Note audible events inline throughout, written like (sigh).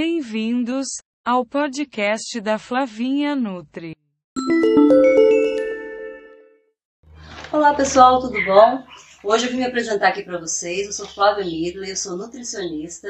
Bem-vindos ao podcast da Flavinha Nutri. Olá pessoal, tudo bom? Hoje eu vim me apresentar aqui para vocês. Eu sou Flávia Midley, eu sou nutricionista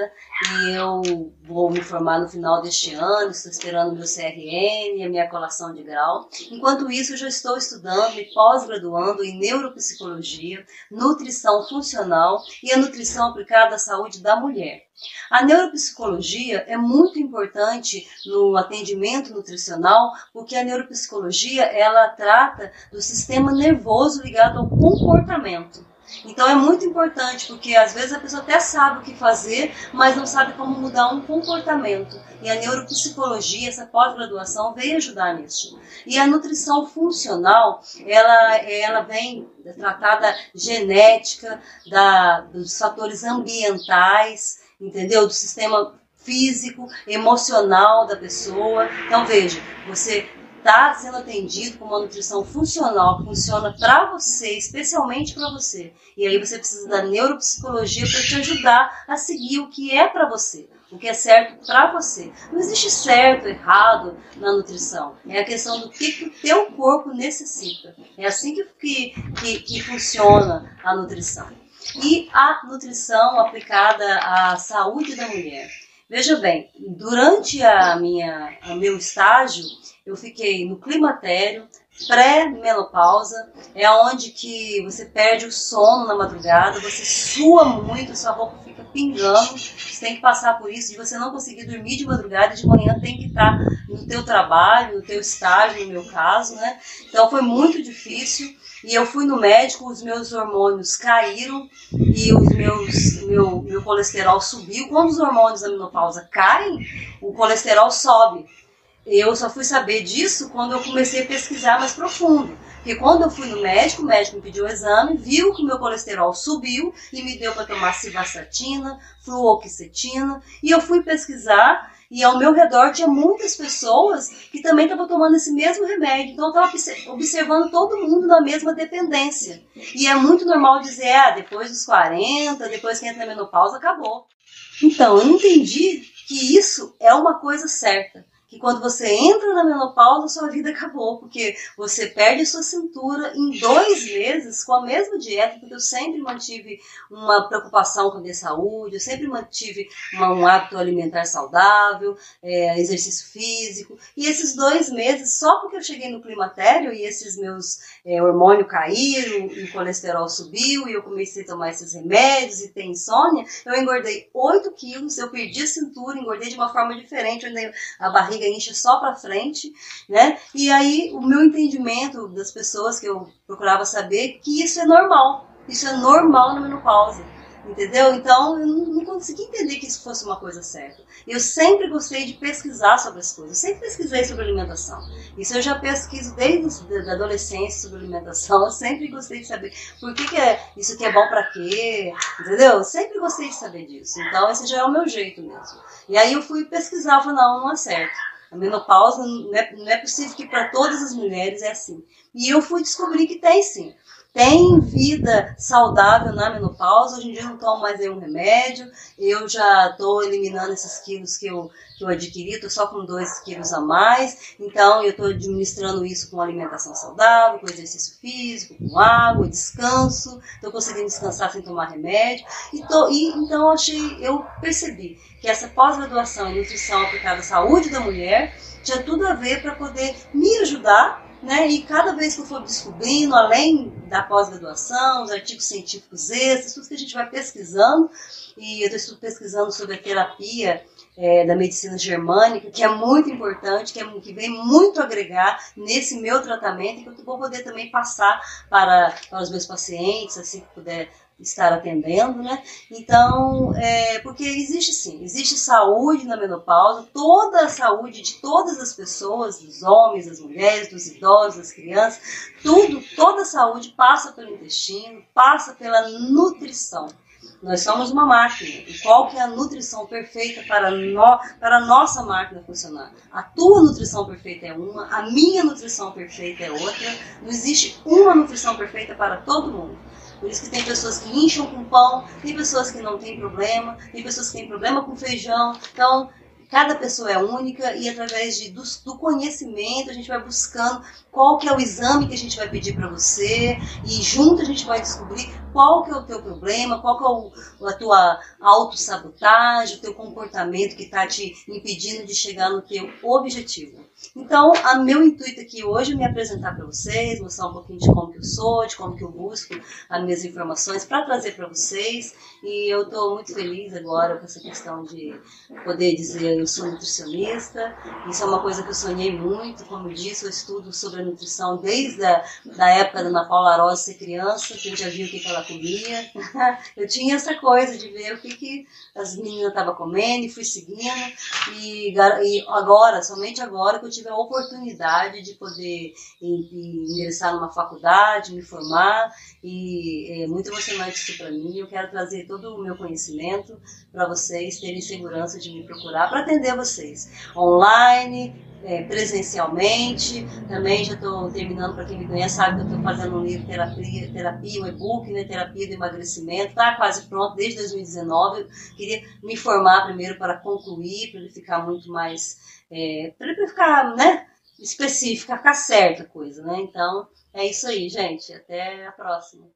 e eu vou me formar no final deste ano. Estou esperando meu CRN a minha colação de grau. Enquanto isso, eu já estou estudando e pós-graduando em neuropsicologia, nutrição funcional e a nutrição aplicada à saúde da mulher. A neuropsicologia é muito importante no atendimento nutricional, porque a neuropsicologia ela trata do sistema nervoso ligado ao comportamento. Então é muito importante, porque às vezes a pessoa até sabe o que fazer, mas não sabe como mudar um comportamento. E a neuropsicologia, essa pós-graduação, veio ajudar nisso. E a nutrição funcional, ela, ela vem tratar da genética, da, dos fatores ambientais, entendeu? Do sistema físico, emocional da pessoa. Então veja, você está sendo atendido com uma nutrição funcional que funciona para você, especialmente para você. E aí você precisa da neuropsicologia para te ajudar a seguir o que é para você, o que é certo para você. Não existe certo, errado na nutrição. É a questão do que, que o teu corpo necessita. É assim que, que, que, que funciona a nutrição. E a nutrição aplicada à saúde da mulher. Veja bem, durante a minha, o meu estágio, eu fiquei no climatério, pré-menopausa, é onde que você perde o sono na madrugada, você sua muito, sua roupa fica pingando, você tem que passar por isso, de você não conseguir dormir de madrugada, de manhã tem que estar no teu trabalho, no teu estágio, no meu caso, né? Então foi muito difícil. E eu fui no médico, os meus hormônios caíram e os meus, meu, meu colesterol subiu. Quando os hormônios da menopausa caem, o colesterol sobe. Eu só fui saber disso quando eu comecei a pesquisar mais profundo. Porque quando eu fui no médico, o médico me pediu o exame, viu que o meu colesterol subiu e me deu para tomar civastatina, fluoxetina, e eu fui pesquisar e ao meu redor tinha muitas pessoas que também estavam tomando esse mesmo remédio. Então eu estava observando todo mundo na mesma dependência. E é muito normal dizer, ah, depois dos 40, depois que entra na menopausa, acabou. Então, eu entendi que isso é uma coisa certa que quando você entra na menopausa, sua vida acabou, porque você perde sua cintura em dois meses com a mesma dieta, porque eu sempre mantive uma preocupação com a minha saúde, eu sempre mantive uma, um hábito alimentar saudável, é, exercício físico, e esses dois meses, só porque eu cheguei no climatério e esses meus é, hormônios caíram, e o colesterol subiu, e eu comecei a tomar esses remédios e ter insônia, eu engordei 8 quilos, eu perdi a cintura, engordei de uma forma diferente, a barriga barriga enche só para frente, né? E aí o meu entendimento das pessoas que eu procurava saber que isso é normal, isso é normal na menopausa. Entendeu? Então eu não consegui entender que isso fosse uma coisa certa. Eu sempre gostei de pesquisar sobre as coisas, eu sempre pesquisei sobre alimentação. Isso eu já pesquiso desde a adolescência sobre alimentação. (laughs) Eu sempre gostei de saber por que, que é, isso aqui é bom para quê, entendeu? Eu sempre gostei de saber disso. Então esse já é o meu jeito mesmo. E aí eu fui pesquisar, falei, não, não é certo. A menopausa não é, não é possível que para todas as mulheres é assim. E eu fui descobrir que tem sim tem vida saudável na menopausa. Hoje em dia eu não tomo mais nenhum remédio, eu já estou eliminando esses quilos que eu, que eu adquiri, estou só com 2 quilos a mais. Então eu estou administrando isso com alimentação saudável, com exercício físico, com água, descanso. Estou conseguindo descansar sem tomar remédio. E, tô, e então achei, eu percebi que essa pós-graduação em nutrição aplicada à saúde da mulher tinha tudo a ver para poder me ajudar né? E cada vez que eu for descobrindo, além da pós-graduação, os artigos científicos extras, tudo que a gente vai pesquisando, e eu estou pesquisando sobre a terapia é, da medicina germânica, que é muito importante, que, é, que vem muito agregar nesse meu tratamento, e que eu vou poder também passar para, para os meus pacientes, assim que puder estar atendendo, né? Então, é, porque existe sim, existe saúde na menopausa, toda a saúde de todas as pessoas, dos homens, das mulheres, dos idosos, das crianças, tudo, toda a saúde passa pelo intestino, passa pela nutrição. Nós somos uma máquina. E qual que é a nutrição perfeita para, no, para a nossa máquina funcionar? A tua nutrição perfeita é uma, a minha nutrição perfeita é outra. Não existe uma nutrição perfeita para todo mundo. Por isso que tem pessoas que incham com pão, tem pessoas que não têm problema, tem pessoas que têm problema com feijão. Então, cada pessoa é única e através de, do, do, conhecimento a gente vai buscando qual que é o exame que a gente vai pedir para você e junto a gente vai descobrir qual que é o teu problema, qual que é o, a tua autossabotagem, o teu comportamento que está te impedindo de chegar no teu objetivo. Então, o meu intuito aqui hoje é me apresentar para vocês, mostrar um pouquinho de como que eu sou, de como que eu busco as minhas informações para trazer para vocês. E eu estou muito feliz agora com essa questão de poder dizer eu sou nutricionista. Isso é uma coisa que eu sonhei muito, como eu disse, eu estudo sobre a nutrição desde a da época da Ana Paula Rosa ser criança, que eu já vi o que ela (laughs) eu tinha essa coisa de ver o que, que as meninas estavam comendo e fui seguindo. E, e agora, somente agora, que eu tive a oportunidade de poder ingressar numa faculdade, me formar, e é muito emocionante isso para mim. Eu quero trazer todo o meu conhecimento para vocês terem segurança de me procurar para atender vocês online, é, presencialmente. Também já estou terminando, para quem me conhece, sabe que eu estou fazendo um livro terapia, terapia um e-book, né, terapia do emagrecimento. Está quase pronto desde 2019. Eu queria me formar primeiro para concluir, para ele ficar muito mais. É, para ele ficar, né? Específica, ficar certa a coisa, né? Então, é isso aí, gente. Até a próxima.